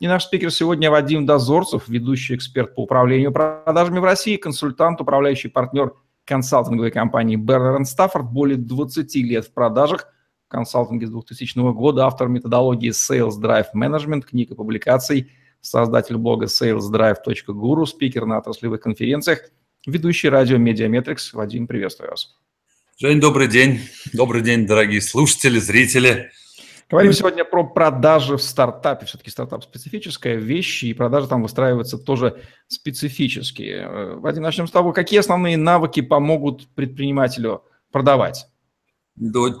И наш спикер сегодня Вадим Дозорцев, ведущий эксперт по управлению продажами в России, консультант, управляющий партнер консалтинговой компании Berner Stafford, более 20 лет в продажах, в консалтинге с 2000 года, автор методологии Sales Drive Management, книг и публикаций, создатель блога salesdrive.guru, спикер на отраслевых конференциях, ведущий радио Mediametrics. Вадим, приветствую вас. Жень, добрый день. Добрый день, дорогие слушатели, зрители. Говорим сегодня про продажи в стартапе. Все-таки стартап специфическая вещь, и продажи там выстраиваются тоже специфические. Э, Вадим, начнем с того, какие основные навыки помогут предпринимателю продавать?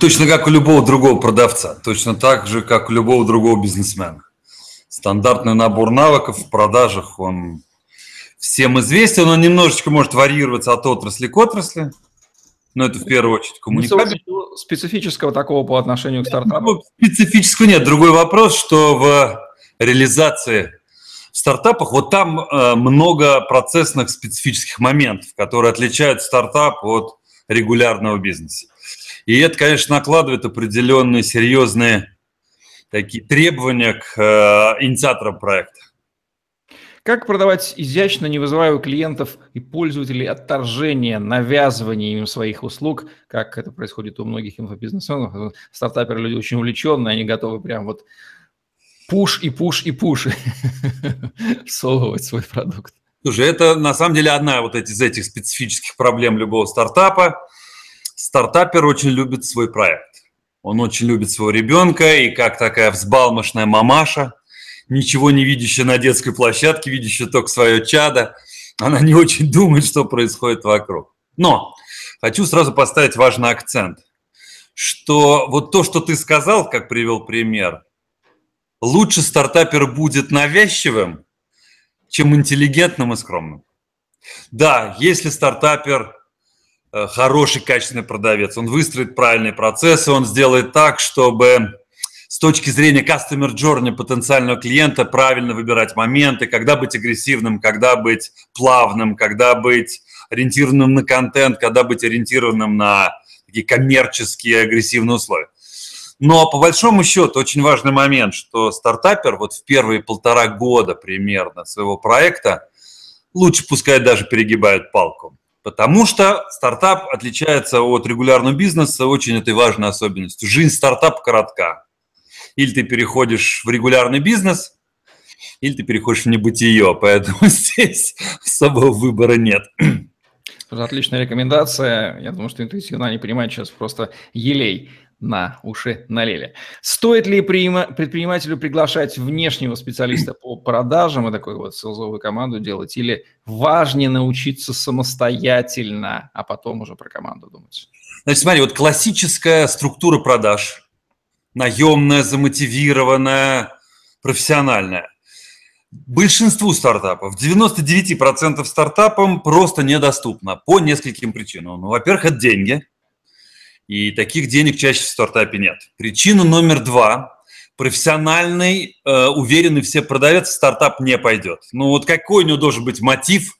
Точно как у любого другого продавца, точно так же, как у любого другого бизнесмена. Стандартный набор навыков в продажах, он всем известен, он немножечко может варьироваться от отрасли к отрасли. Но это в первую очередь коммуникация. Специфического такого по отношению к стартапу? Ну, специфического нет. Другой вопрос, что в реализации в стартапах вот там э, много процессных специфических моментов, которые отличают стартап от регулярного бизнеса. И это, конечно, накладывает определенные серьезные такие требования к э, инициаторам проекта. Как продавать изящно, не вызывая у клиентов и пользователей отторжения, навязывания им своих услуг, как это происходит у многих инфобизнесменов. Стартаперы люди очень увлеченные, они готовы прям вот пуш и пуш и пуш всовывать свой продукт. Слушай, это на самом деле одна вот из этих специфических проблем любого стартапа. Стартапер очень любит свой проект. Он очень любит своего ребенка, и как такая взбалмошная мамаша – ничего не видящая на детской площадке, видящая только свое чадо, она не очень думает, что происходит вокруг. Но хочу сразу поставить важный акцент, что вот то, что ты сказал, как привел пример, лучше стартапер будет навязчивым, чем интеллигентным и скромным. Да, если стартапер э, хороший, качественный продавец, он выстроит правильные процессы, он сделает так, чтобы с точки зрения customer journey потенциального клиента правильно выбирать моменты, когда быть агрессивным, когда быть плавным, когда быть ориентированным на контент, когда быть ориентированным на такие коммерческие агрессивные условия. Но по большому счету очень важный момент, что стартапер вот в первые полтора года примерно своего проекта лучше пускай даже перегибает палку. Потому что стартап отличается от регулярного бизнеса очень этой важной особенностью. Жизнь стартапа коротка. Или ты переходишь в регулярный бизнес, или ты переходишь в небытие. Поэтому здесь особого выбора нет. Отличная рекомендация. Я думаю, что интуитивно они понимают сейчас просто елей на уши налили. Стоит ли предпринимателю приглашать внешнего специалиста по продажам и такую вот селзовую команду делать, или важнее научиться самостоятельно, а потом уже про команду думать? Значит, смотри, вот классическая структура продаж, наемная, замотивированная, профессиональная. Большинству стартапов, 99% стартапам просто недоступно по нескольким причинам. Ну, во-первых, это деньги, и таких денег чаще в стартапе нет. Причина номер два – профессиональный, э, уверенный все продавец в стартап не пойдет. Ну вот какой у него должен быть мотив,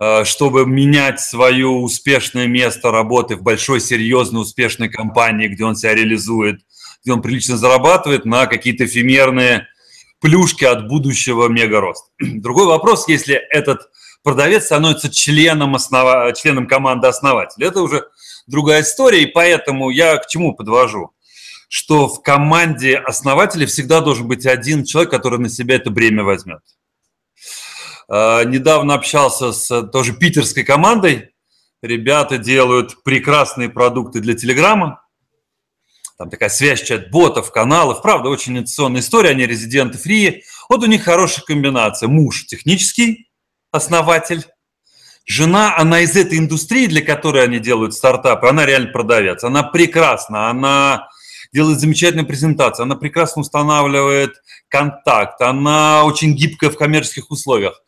э, чтобы менять свое успешное место работы в большой, серьезной, успешной компании, где он себя реализует – где он прилично зарабатывает, на какие-то эфемерные плюшки от будущего мегароста. Другой вопрос, если этот продавец становится членом, основа... членом команды основателя. Это уже другая история, и поэтому я к чему подвожу? Что в команде основателя всегда должен быть один человек, который на себя это бремя возьмет. А, недавно общался с тоже питерской командой. Ребята делают прекрасные продукты для Телеграма там такая связь чат-ботов, каналов. Правда, очень инновационная история, они резиденты фри. Вот у них хорошая комбинация. Муж технический основатель, жена, она из этой индустрии, для которой они делают стартапы, она реально продавец. Она прекрасна, она делает замечательную презентацию, она прекрасно устанавливает контакт, она очень гибкая в коммерческих условиях.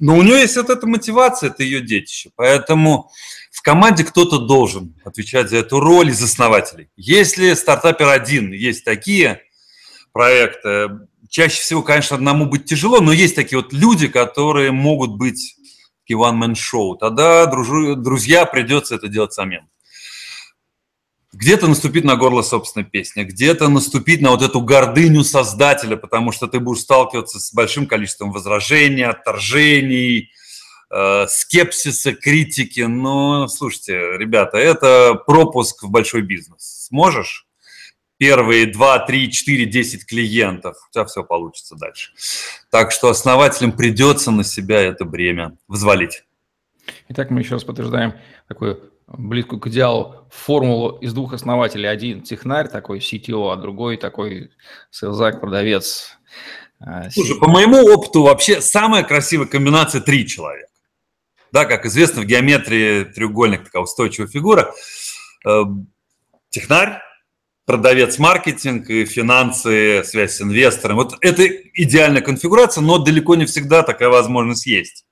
но у нее есть вот эта мотивация, это ее детище. Поэтому в команде кто-то должен отвечать за эту роль из основателей. Если стартапер один, есть такие проекты, чаще всего, конечно, одному быть тяжело, но есть такие вот люди, которые могут быть one-man-show. Тогда, друзья, придется это делать самим где-то наступить на горло собственной песни, где-то наступить на вот эту гордыню создателя, потому что ты будешь сталкиваться с большим количеством возражений, отторжений, э, скепсиса, критики. Но, слушайте, ребята, это пропуск в большой бизнес. Сможешь? Первые 2, 3, 4, 10 клиентов, у тебя все получится дальше. Так что основателям придется на себя это бремя взвалить. Итак, мы еще раз подтверждаем такой близкую к идеалу формулу из двух основателей. Один технарь такой CTO, а другой такой селзак, продавец. А, Слушай, по моему опыту вообще самая красивая комбинация три человека. Да, как известно, в геометрии треугольник такая устойчивая фигура. Эм, технарь, продавец маркетинг и финансы, связь с инвестором. Вот это идеальная конфигурация, но далеко не всегда такая возможность есть.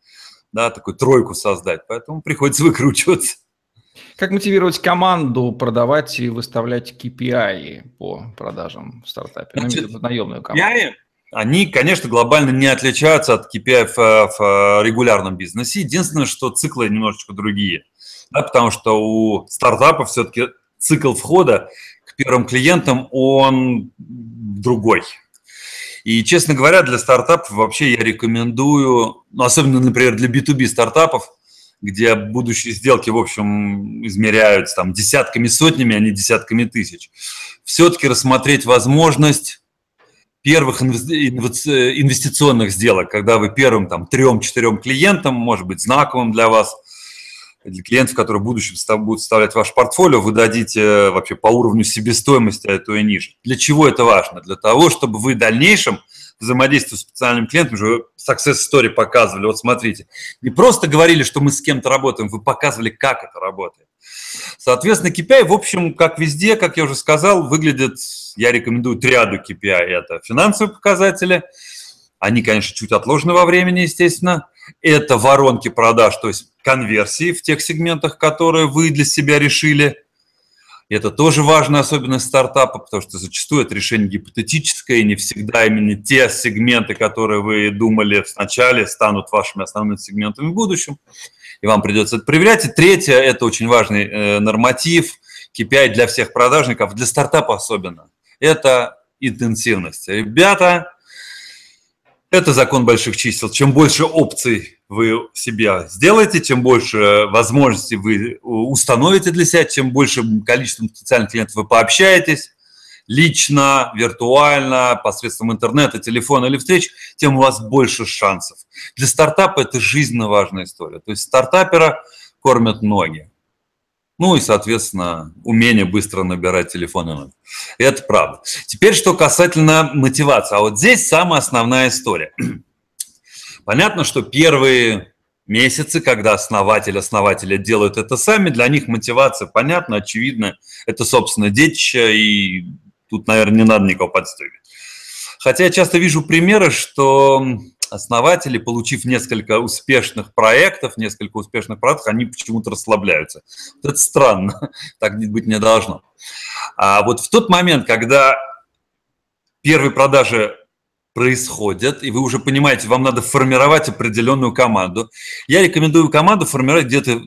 Да, такую тройку создать, поэтому приходится выкручиваться. Как мотивировать команду продавать и выставлять KPI по продажам в стартапе? Ну, Значит, ну, наемную команду. KPI, они, конечно, глобально не отличаются от KPI в, в регулярном бизнесе. Единственное, что циклы немножечко другие. Да, потому что у стартапа все-таки цикл входа к первым клиентам, он другой. И, честно говоря, для стартапов вообще я рекомендую, ну, особенно, например, для B2B стартапов, где будущие сделки, в общем, измеряются там десятками, сотнями, а не десятками тысяч. Все-таки рассмотреть возможность первых инвестиционных сделок, когда вы первым там трем-четырем клиентам, может быть, знаковым для вас, для клиентов, которые в будущем будут составлять ваш портфолио, вы дадите э, вообще по уровню себестоимости, а то и ниже. Для чего это важно? Для того, чтобы вы в дальнейшем – взаимодействию с специальным клиентом, уже success story показывали, вот смотрите, не просто говорили, что мы с кем-то работаем, вы показывали, как это работает. Соответственно, KPI, в общем, как везде, как я уже сказал, выглядит, я рекомендую триаду KPI. Это финансовые показатели, они, конечно, чуть отложены во времени, естественно. Это воронки продаж, то есть конверсии в тех сегментах, которые вы для себя решили – это тоже важная особенность стартапа, потому что зачастую это решение гипотетическое, и не всегда именно те сегменты, которые вы думали вначале, станут вашими основными сегментами в будущем, и вам придется это проверять. И третье, это очень важный э, норматив, KPI для всех продажников, для стартапа особенно, это интенсивность. Ребята, это закон больших чисел. Чем больше опций вы себе сделаете, чем больше возможностей вы установите для себя, чем больше количеством потенциальных клиентов вы пообщаетесь, лично, виртуально, посредством интернета, телефона или встреч, тем у вас больше шансов. Для стартапа это жизненно важная история. То есть стартапера кормят ноги. Ну и, соответственно, умение быстро набирать телефонный номер. Это правда. Теперь, что касательно мотивации. А вот здесь самая основная история. Понятно, что первые месяцы, когда основатель основателя делают это сами, для них мотивация понятна, очевидна. Это, собственно, детище, и тут, наверное, не надо никого подстегивать. Хотя я часто вижу примеры, что основатели, получив несколько успешных проектов, несколько успешных проектов, они почему-то расслабляются. Вот это странно, так быть не должно. А вот в тот момент, когда первые продажи происходят, и вы уже понимаете, вам надо формировать определенную команду, я рекомендую команду формировать где-то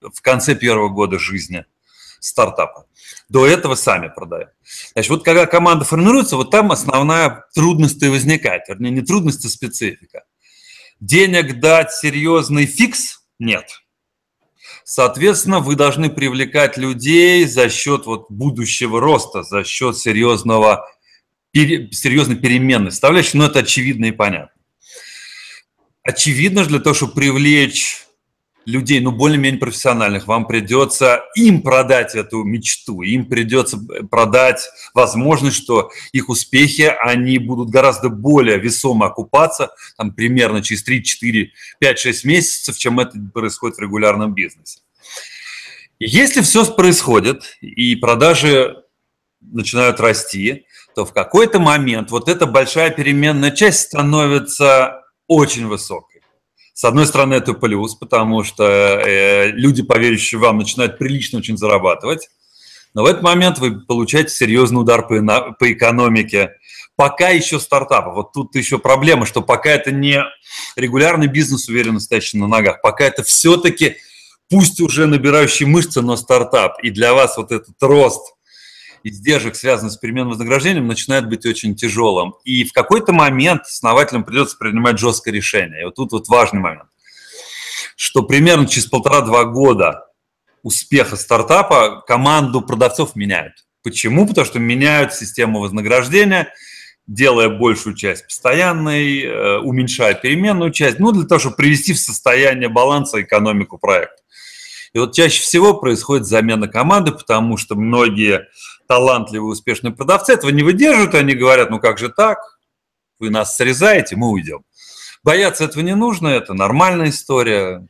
в конце первого года жизни стартапа. До этого сами продаем. Значит, вот когда команда формируется, вот там основная трудность и возникает. Вернее, не трудность, а специфика. Денег дать серьезный фикс нет. Соответственно, вы должны привлекать людей за счет вот будущего роста, за счет серьезного, серьезной переменной составляющей, но это очевидно и понятно. Очевидно, для того, чтобы привлечь людей, ну, более-менее профессиональных, вам придется им продать эту мечту, им придется продать возможность, что их успехи, они будут гораздо более весомо окупаться, там, примерно через 3, 4, 5, 6 месяцев, чем это происходит в регулярном бизнесе. Если все происходит, и продажи начинают расти, то в какой-то момент вот эта большая переменная часть становится очень высокой С одной стороны, это плюс, потому что э, люди, поверящие вам, начинают прилично очень зарабатывать. Но в этот момент вы получаете серьезный удар по, по экономике. Пока еще стартапы. Вот тут еще проблема, что пока это не регулярный бизнес, уверенно стоящий на ногах, пока это все-таки, пусть уже набирающий мышцы, но стартап. И для вас вот этот рост издержек, связанных с переменным вознаграждением, начинает быть очень тяжелым. И в какой-то момент основателям придется принимать жесткое решение. И вот тут вот важный момент, что примерно через полтора-два года успеха стартапа команду продавцов меняют. Почему? Потому что меняют систему вознаграждения, делая большую часть постоянной, э, уменьшая переменную часть, ну, для того, чтобы привести в состояние баланса экономику проекта. И вот чаще всего происходит замена команды, потому что многие талантливые, успешные продавцы этого не выдерживают, они говорят, ну как же так, вы нас срезаете, мы уйдем. Бояться этого не нужно, это нормальная история,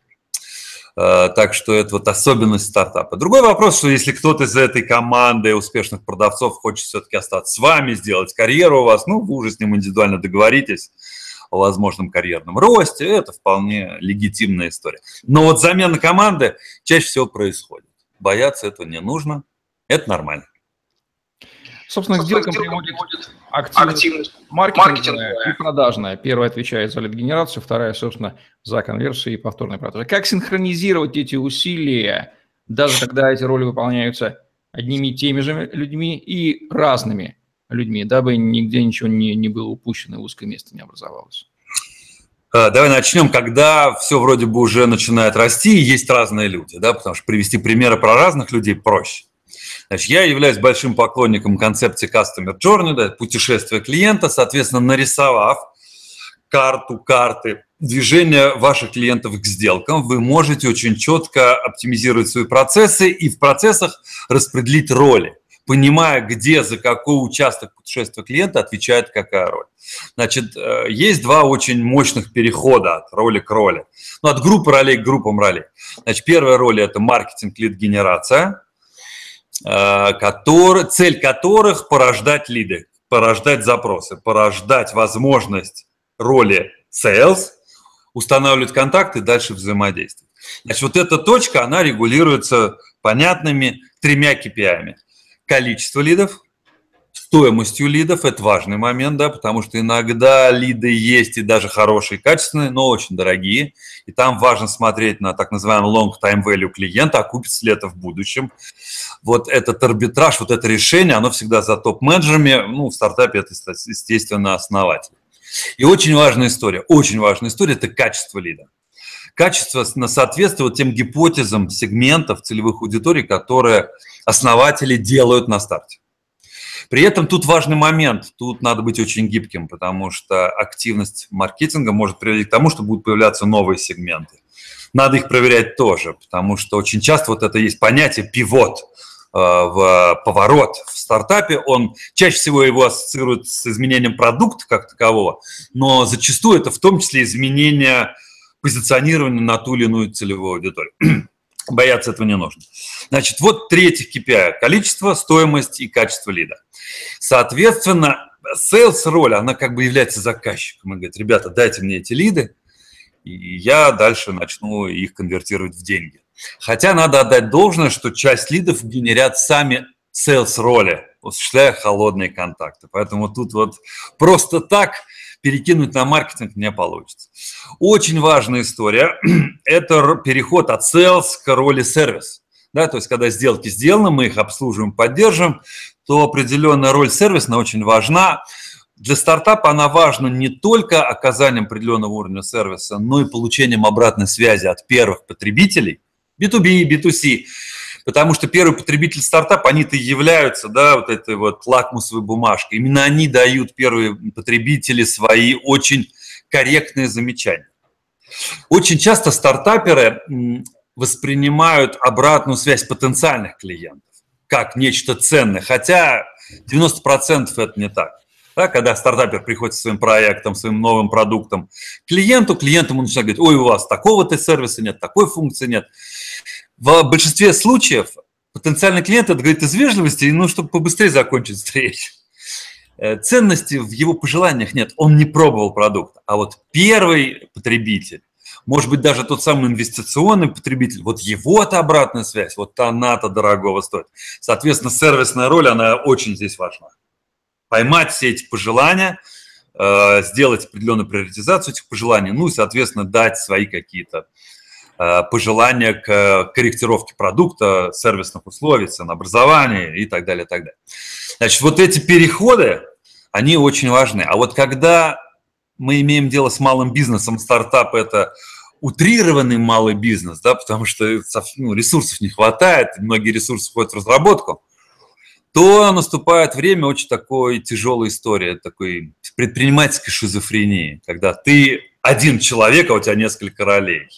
э, так что это вот особенность стартапа. Другой вопрос, что если кто-то из этой команды успешных продавцов хочет все-таки остаться с вами, сделать карьеру у вас, ну, вы уже с ним индивидуально договоритесь о возможном карьерном росте, это вполне легитимная история. Но вот замена команды чаще всего происходит. Бояться этого не нужно, это нормально. Собственно, к сделкам приводит активность, активность маркетинговая, маркетинговая и продажная. Первая отвечает за лид-генерацию, вторая, собственно, за конверсию и повторные продажи. Как синхронизировать эти усилия, даже когда эти роли выполняются одними и теми же людьми и разными людьми, дабы нигде ничего не, не было упущено, узкое место не образовалось? А, давай начнем, когда все вроде бы уже начинает расти, и есть разные люди, да, потому что привести примеры про разных людей проще. Значит, я являюсь большим поклонником концепции Customer Journey, да, путешествия клиента, соответственно, нарисовав карту, карты движения ваших клиентов к сделкам, вы можете очень четко оптимизировать свои процессы и в процессах распределить роли понимая, где, за какой участок путешествия клиента отвечает какая роль. Значит, э, есть два очень мощных перехода от роли к роли. Ну, от группы ролей к группам ролей. Значит, первая роль – это маркетинг, лид-генерация. Э, который, цель которых порождать лиды, порождать запросы, порождать возможность роли sales, устанавливать контакты, дальше взаимодействовать. Значит, вот эта точка, она регулируется понятными тремя KPI. Количество лидов, стоимостью лидов, это важный момент, да, потому что иногда лиды есть и даже хорошие, качественные, но очень дорогие, и там важно смотреть на так называемый long time value клиента, окупится ли это в будущем. Вот этот арбитраж, вот это решение, оно всегда за топ-менеджерами, ну, в стартапе это, естественно, основатель. И очень важная история, очень важная история – это качество лида. Качество соответствует тем гипотезам сегментов целевых аудиторий, которые основатели делают на старте. При этом тут важный момент, тут надо быть очень гибким, потому что активность маркетинга может приводить к тому, что будут появляться новые сегменты. Надо их проверять тоже, потому что очень часто вот это есть понятие пивот, э, в поворот в стартапе, он чаще всего его ассоциирует с изменением продукта как такового, но зачастую это в том числе изменение позиционирования на ту или иную целевую аудиторию. Бояться этого не нужно. Значит, вот третий KPI – количество, стоимость и качество лида. Соответственно, sales роль, она как бы является заказчиком и говорит, ребята, дайте мне эти лиды, и я дальше начну их конвертировать в деньги. Хотя надо отдать должное, что часть лидов генерят сами sales роли, осуществляя холодные контакты. Поэтому тут вот просто так перекинуть на маркетинг не получится. Очень важная история – это переход от sales к роли сервис. Да, то есть, когда сделки сделаны, мы их обслуживаем, поддерживаем, то определенная роль сервисная очень важна. Для стартапа она важна не только оказанием определенного уровня сервиса, но и получением обратной связи от первых потребителей, B2B, B2C, потому что первый потребитель стартапа, они-то являются, да, вот этой вот лакмусовой бумажкой. Именно они дают первые потребители свои очень корректные замечания. Очень часто стартаперы воспринимают обратную связь потенциальных клиентов как нечто ценное, хотя 90% это не так. Да, когда стартапер приходит со своим проектом, своим новым продуктом клиенту, клиент ему начинает говорить, ой, у вас такого-то сервиса нет, такой функции нет. В большинстве случаев потенциальный клиент это говорит из вежливости, ну, чтобы побыстрее закончить встречу. Э, ценности в его пожеланиях нет, он не пробовал продукт. А вот первый потребитель, может быть, даже тот самый инвестиционный потребитель, вот его-то обратная связь, вот она-то дорогого стоит. Соответственно, сервисная роль, она очень здесь важна. Поймать все эти пожелания, э, сделать определенную приоритизацию этих пожеланий, ну и, соответственно, дать свои какие-то пожелания к корректировке продукта, сервисных условий, ценообразования и так далее, и так далее. Значит, вот эти переходы, они очень важны. А вот когда мы имеем дело с малым бизнесом, стартап – это утрированный малый бизнес, да, потому что ну, ресурсов не хватает, многие ресурсы входят в разработку, то наступает время очень такой тяжелой истории, такой предпринимательской шизофрении, когда ты один человек, а у тебя несколько ролей.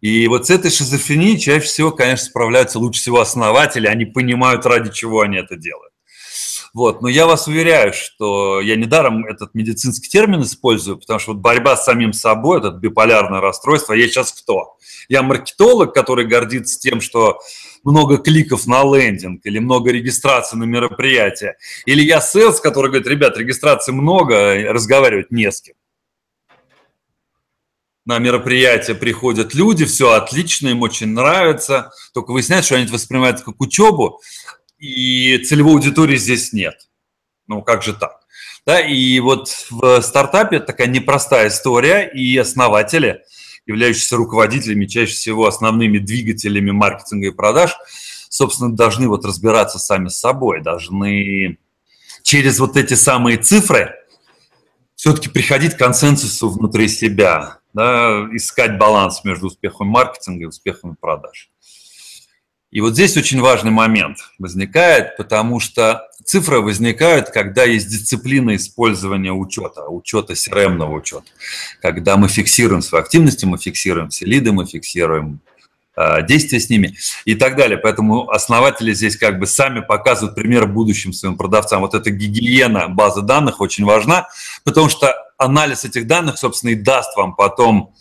И вот с этой шизофренией чаще всего, конечно, справляются лучше всего основатели, они понимают, ради чего они это делают. Вот. Но я вас уверяю, что я недаром этот медицинский термин использую, потому что вот борьба с самим собой, это биполярное расстройство, я сейчас кто? Я маркетолог, который гордится тем, что много кликов на лендинг или много регистраций на мероприятие. Или я селс, который говорит, ребят, регистрации много, разговаривать не с кем. На мероприятие приходят люди, все отлично, им очень нравится, только выясняется, что они это воспринимают как учебу, и целевой аудитории здесь нет. Ну, как же так? Да, и вот в стартапе такая непростая история, и основатели, являющиеся руководителями, чаще всего основными двигателями маркетинга и продаж, собственно, должны вот разбираться сами с собой, должны через вот эти самые цифры все-таки приходить к консенсусу внутри себя, да, искать баланс между успехом маркетинга и успехом продаж. И вот здесь очень важный момент возникает, потому что цифры возникают, когда есть дисциплина использования учета, учета crm учета. Когда мы фиксируем свои активности, мы фиксируем все лиды, мы фиксируем действия с ними и так далее. Поэтому основатели здесь как бы сами показывают пример будущим своим продавцам. Вот эта гигиена базы данных очень важна, потому что анализ этих данных, собственно, и даст вам потом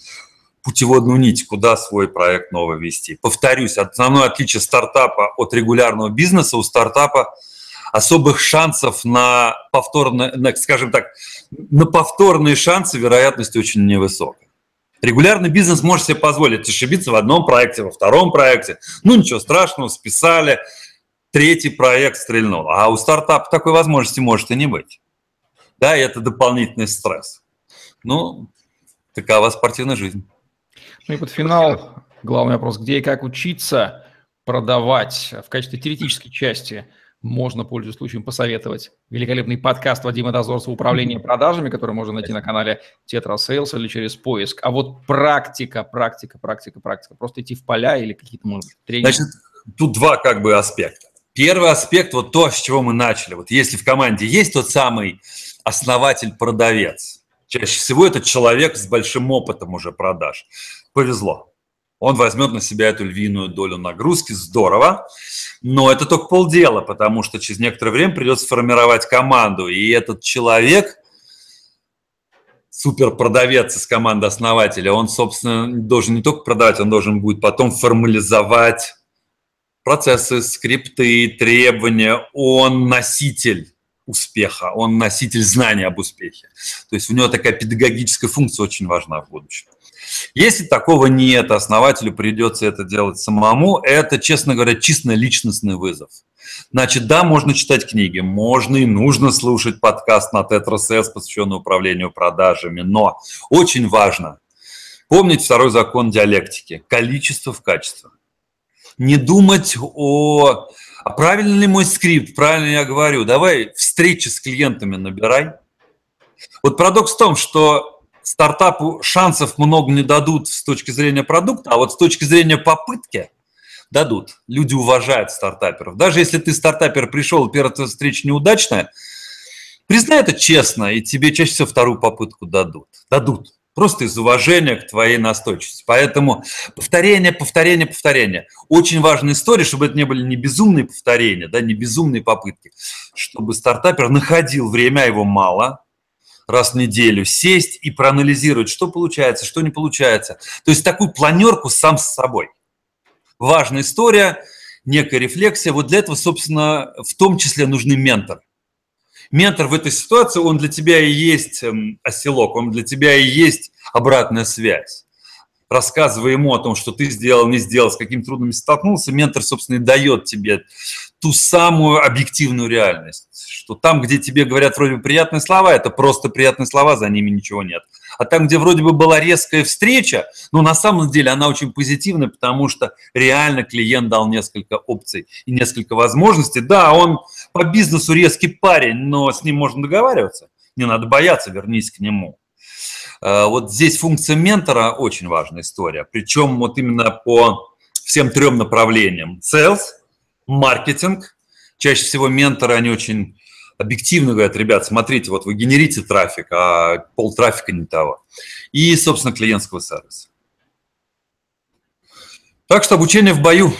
путеводную нить, куда свой проект новый вести. Повторюсь, основное отличие стартапа от регулярного бизнеса у стартапа особых шансов на повторные, на, скажем так, на повторные шансы вероятности очень невысокая. Регулярный бизнес может себе позволить ошибиться в одном проекте, во втором проекте. Ну, ничего страшного, списали, третий проект стрельнул. А у стартапа такой возможности может и не быть. Да, и это дополнительный стресс. Ну, такова спортивная жизнь. Ну и под финал главный вопрос, где и как учиться продавать в качестве теоретической части можно, пользуясь случаем, посоветовать великолепный подкаст Вадима Дозорцева «Управление продажами», который можно найти на канале Tetra Sales или через поиск. А вот практика, практика, практика, практика. Просто идти в поля или какие-то, может тренинги? Значит, тут два как бы аспекта. Первый аспект, вот то, с чего мы начали. Вот если в команде есть тот самый основатель-продавец, чаще всего это человек с большим опытом уже продаж, повезло. Он возьмет на себя эту львиную долю нагрузки, здорово. Но это только полдела, потому что через некоторое время придется формировать команду. И этот человек, суперпродавец из команды основателя, он, собственно, должен не только продавать, он должен будет потом формализовать процессы, скрипты, требования. Он носитель успеха, он носитель знания об успехе. То есть у него такая педагогическая функция очень важна в будущем. Если такого нет, основателю придется это делать самому, это, честно говоря, чисто личностный вызов. Значит, да, можно читать книги, можно и нужно слушать подкаст на Тетрасес, посвященный управлению продажами, но очень важно помнить второй закон диалектики – количество в качество. Не думать о а правильно ли мой скрипт, правильно я говорю, давай встречи с клиентами набирай. Вот парадокс в том, что стартапу шансов много не дадут с точки зрения продукта, а вот с точки зрения попытки дадут. Люди уважают стартаперов. Даже если ты стартапер пришел, первая встреча неудачная, признай это честно, и тебе чаще всего вторую попытку дадут. Дадут. Просто из уважения к твоей настойчивости. Поэтому повторение, повторение, повторение. Очень важная история, чтобы это не были не безумные повторения, да, не безумные попытки. Чтобы стартапер находил время, а его мало, раз в неделю, сесть и проанализировать, что получается, что не получается. То есть такую планерку сам с собой. Важная история, некая рефлексия. Вот для этого, собственно, в том числе нужны ментор. Ментор в этой ситуации, он для тебя и есть эм, оселок, он для тебя и есть обратная связь. рассказывая ему о том, что ты сделал, не сделал, с какими трудностями столкнулся, ментор, собственно, и дает тебе ту самую объективную реальность, что там, где тебе говорят вроде бы приятные слова, это просто приятные слова, за ними ничего нет. А там, где вроде бы была резкая встреча, ну, на самом деле она очень позитивная, потому что реально клиент дал несколько опций и несколько возможностей. Да, он по бизнесу резкий парень, но с ним можно договариваться. Не надо бояться, вернись к нему. Э, вот здесь функция ментора очень важная история. Причем вот именно по всем трем направлениям. Sales, маркетинг. Чаще всего менторы, они очень объективно говорят, ребят, смотрите, вот вы генерите трафик, а пол трафика не того. И, собственно, клиентского сервиса. Так что обучение в бою.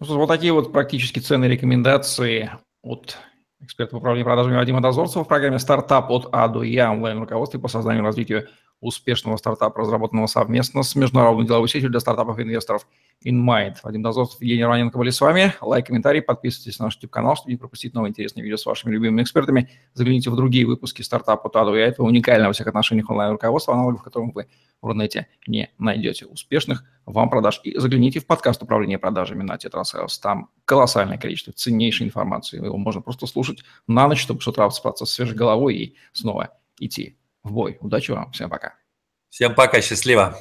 Ну, вот такие вот практически ценные рекомендации от эксперт по управлению продажами Вадима Дозорцева в программе «Стартап от А до Я» онлайн-руководстве по созданию и развитию успешного стартапа, разработанного совместно с международной деловой сетью для стартапов и инвесторов InMind. Вадим Дозорцев, Евгений Романенко были с вами. Лайк, комментарий, подписывайтесь на наш YouTube-канал, чтобы не пропустить новые интересные видео с вашими любимыми экспертами. Загляните в другие выпуски стартапа от А до Я. Это уникальное во всех отношениях онлайн-руководство, аналогов которому вы в Рунете не найдете. Успешных вам продаж. И загляните в подкаст управления продажами на Tetrasales. Там колоссальное количество ценнейшей информации. Его можно просто слушать на ночь, чтобы с утра просыпаться с свежей головой и снова идти в бой. Удачи вам. Всем пока. Всем пока. Счастливо.